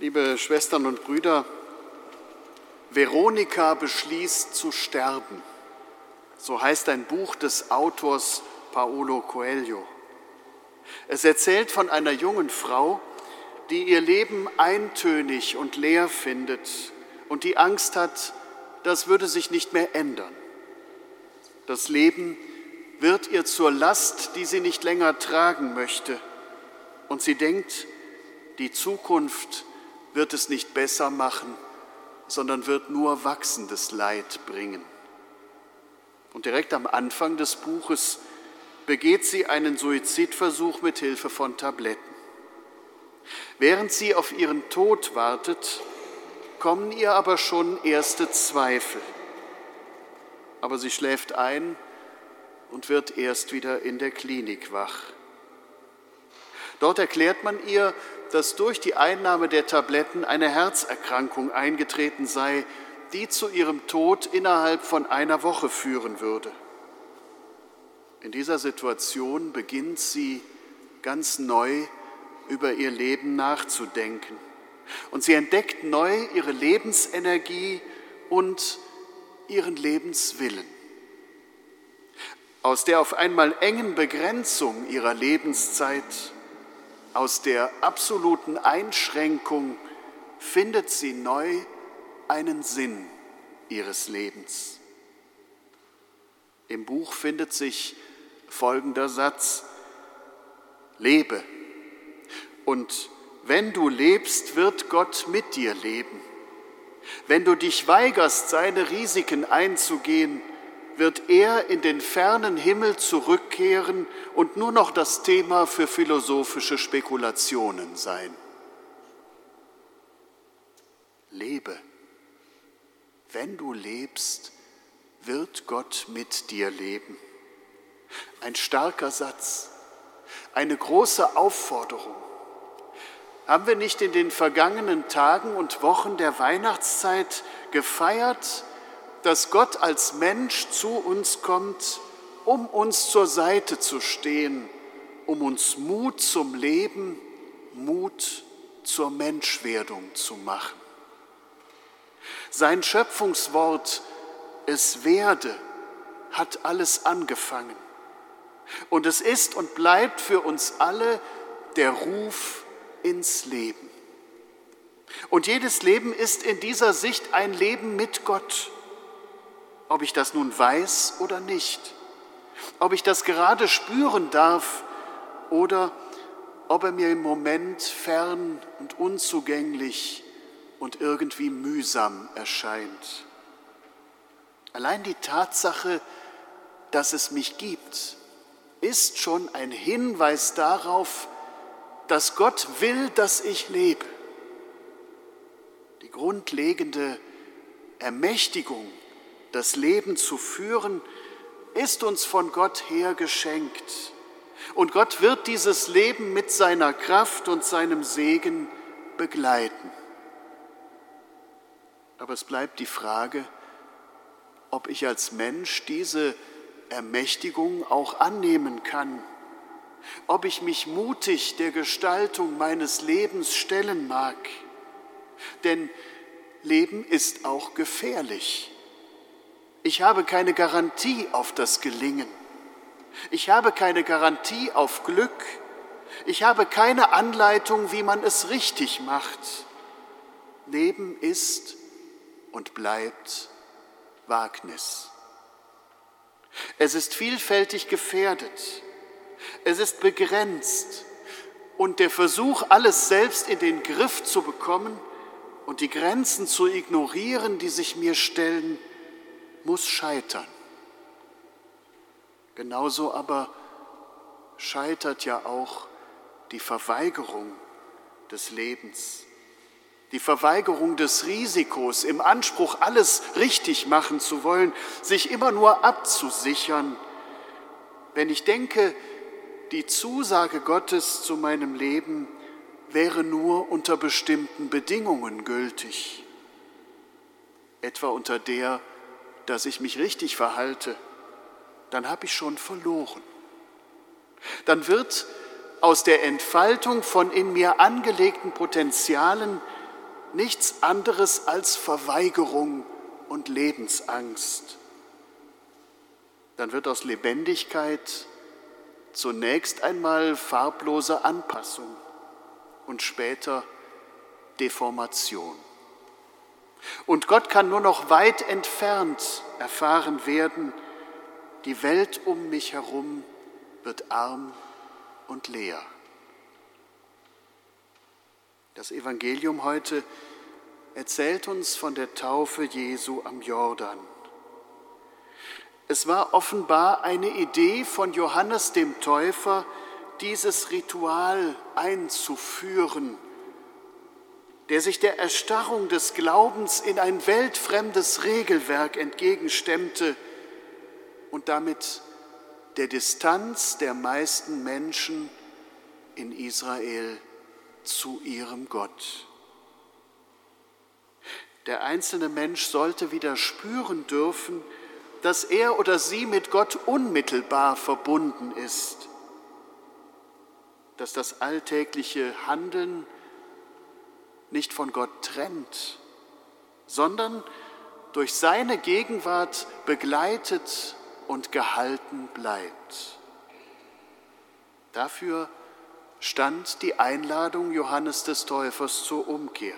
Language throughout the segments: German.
Liebe Schwestern und Brüder, Veronika beschließt zu sterben. So heißt ein Buch des Autors Paolo Coelho. Es erzählt von einer jungen Frau, die ihr Leben eintönig und leer findet und die Angst hat, das würde sich nicht mehr ändern. Das Leben wird ihr zur Last, die sie nicht länger tragen möchte. Und sie denkt, die Zukunft wird es nicht besser machen, sondern wird nur wachsendes Leid bringen. Und direkt am Anfang des Buches begeht sie einen Suizidversuch mit Hilfe von Tabletten. Während sie auf ihren Tod wartet, kommen ihr aber schon erste Zweifel. Aber sie schläft ein und wird erst wieder in der Klinik wach. Dort erklärt man ihr, dass durch die Einnahme der Tabletten eine Herzerkrankung eingetreten sei, die zu ihrem Tod innerhalb von einer Woche führen würde. In dieser Situation beginnt sie ganz neu über ihr Leben nachzudenken. Und sie entdeckt neu ihre Lebensenergie und ihren Lebenswillen. Aus der auf einmal engen Begrenzung ihrer Lebenszeit aus der absoluten Einschränkung findet sie neu einen Sinn ihres Lebens. Im Buch findet sich folgender Satz, lebe und wenn du lebst, wird Gott mit dir leben. Wenn du dich weigerst, seine Risiken einzugehen, wird er in den fernen Himmel zurückkehren und nur noch das Thema für philosophische Spekulationen sein. Lebe. Wenn du lebst, wird Gott mit dir leben. Ein starker Satz, eine große Aufforderung. Haben wir nicht in den vergangenen Tagen und Wochen der Weihnachtszeit gefeiert, dass Gott als Mensch zu uns kommt, um uns zur Seite zu stehen, um uns Mut zum Leben, Mut zur Menschwerdung zu machen. Sein Schöpfungswort, es werde, hat alles angefangen. Und es ist und bleibt für uns alle der Ruf ins Leben. Und jedes Leben ist in dieser Sicht ein Leben mit Gott ob ich das nun weiß oder nicht, ob ich das gerade spüren darf oder ob er mir im Moment fern und unzugänglich und irgendwie mühsam erscheint. Allein die Tatsache, dass es mich gibt, ist schon ein Hinweis darauf, dass Gott will, dass ich lebe. Die grundlegende Ermächtigung das Leben zu führen, ist uns von Gott her geschenkt. Und Gott wird dieses Leben mit seiner Kraft und seinem Segen begleiten. Aber es bleibt die Frage, ob ich als Mensch diese Ermächtigung auch annehmen kann, ob ich mich mutig der Gestaltung meines Lebens stellen mag. Denn Leben ist auch gefährlich. Ich habe keine Garantie auf das Gelingen. Ich habe keine Garantie auf Glück. Ich habe keine Anleitung, wie man es richtig macht. Leben ist und bleibt Wagnis. Es ist vielfältig gefährdet. Es ist begrenzt. Und der Versuch, alles selbst in den Griff zu bekommen und die Grenzen zu ignorieren, die sich mir stellen, muss scheitern. Genauso aber scheitert ja auch die Verweigerung des Lebens, die Verweigerung des Risikos, im Anspruch, alles richtig machen zu wollen, sich immer nur abzusichern. Wenn ich denke, die Zusage Gottes zu meinem Leben wäre nur unter bestimmten Bedingungen gültig, etwa unter der, dass ich mich richtig verhalte, dann habe ich schon verloren. Dann wird aus der Entfaltung von in mir angelegten Potenzialen nichts anderes als Verweigerung und Lebensangst. Dann wird aus Lebendigkeit zunächst einmal farblose Anpassung und später Deformation. Und Gott kann nur noch weit entfernt erfahren werden, die Welt um mich herum wird arm und leer. Das Evangelium heute erzählt uns von der Taufe Jesu am Jordan. Es war offenbar eine Idee von Johannes dem Täufer, dieses Ritual einzuführen, der sich der Erstarrung des Glaubens in ein weltfremdes Regelwerk entgegenstemmte und damit der Distanz der meisten Menschen in Israel zu ihrem Gott. Der einzelne Mensch sollte wieder spüren dürfen, dass er oder sie mit Gott unmittelbar verbunden ist, dass das alltägliche Handeln nicht von Gott trennt, sondern durch seine Gegenwart begleitet und gehalten bleibt. Dafür stand die Einladung Johannes des Täufers zur Umkehr.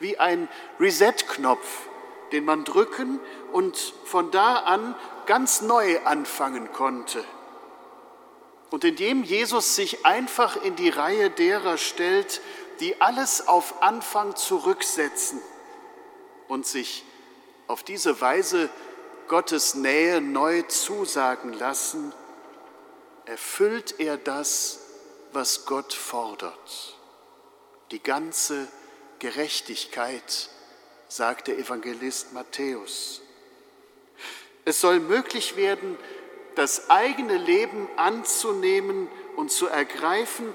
Wie ein Reset-Knopf, den man drücken und von da an ganz neu anfangen konnte. Und indem Jesus sich einfach in die Reihe derer stellt, die alles auf Anfang zurücksetzen und sich auf diese Weise Gottes Nähe neu zusagen lassen, erfüllt er das, was Gott fordert. Die ganze Gerechtigkeit, sagt der Evangelist Matthäus. Es soll möglich werden, das eigene Leben anzunehmen und zu ergreifen,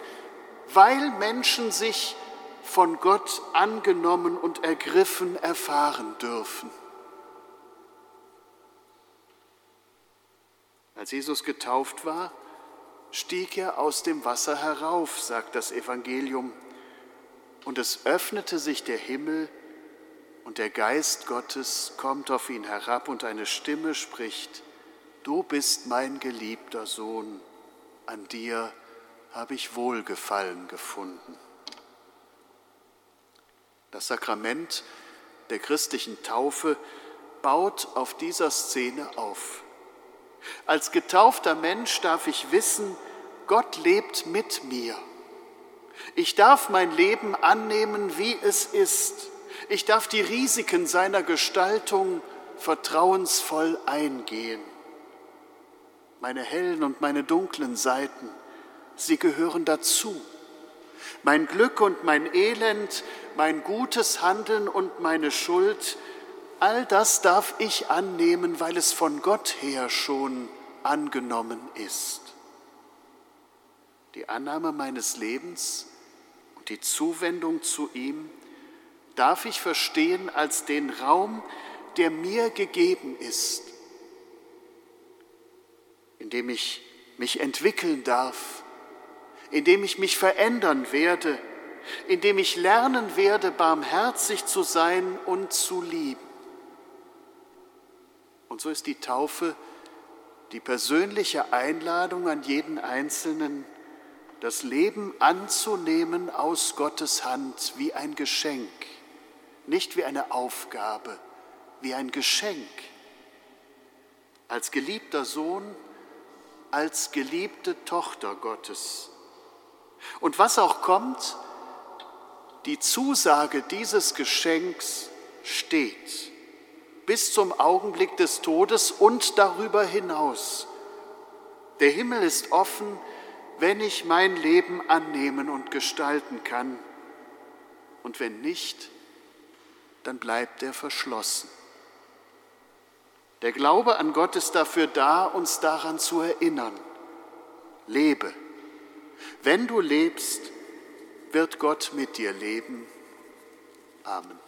weil Menschen sich von Gott angenommen und ergriffen erfahren dürfen. Als Jesus getauft war, stieg er aus dem Wasser herauf, sagt das Evangelium, und es öffnete sich der Himmel und der Geist Gottes kommt auf ihn herab und eine Stimme spricht, Du bist mein geliebter Sohn, an dir habe ich Wohlgefallen gefunden. Das Sakrament der christlichen Taufe baut auf dieser Szene auf. Als getaufter Mensch darf ich wissen, Gott lebt mit mir. Ich darf mein Leben annehmen, wie es ist. Ich darf die Risiken seiner Gestaltung vertrauensvoll eingehen. Meine hellen und meine dunklen Seiten, sie gehören dazu. Mein Glück und mein Elend, mein gutes Handeln und meine Schuld, all das darf ich annehmen, weil es von Gott her schon angenommen ist. Die Annahme meines Lebens und die Zuwendung zu ihm darf ich verstehen als den Raum, der mir gegeben ist, in dem ich mich entwickeln darf, in dem ich mich verändern werde, in dem ich lernen werde, barmherzig zu sein und zu lieben. Und so ist die Taufe die persönliche Einladung an jeden Einzelnen, das Leben anzunehmen aus Gottes Hand wie ein Geschenk, nicht wie eine Aufgabe, wie ein Geschenk. Als geliebter Sohn, als geliebte Tochter Gottes. Und was auch kommt, die Zusage dieses Geschenks steht bis zum Augenblick des Todes und darüber hinaus. Der Himmel ist offen, wenn ich mein Leben annehmen und gestalten kann. Und wenn nicht, dann bleibt er verschlossen. Der Glaube an Gott ist dafür da, uns daran zu erinnern. Lebe. Wenn du lebst, wird Gott mit dir leben. Amen.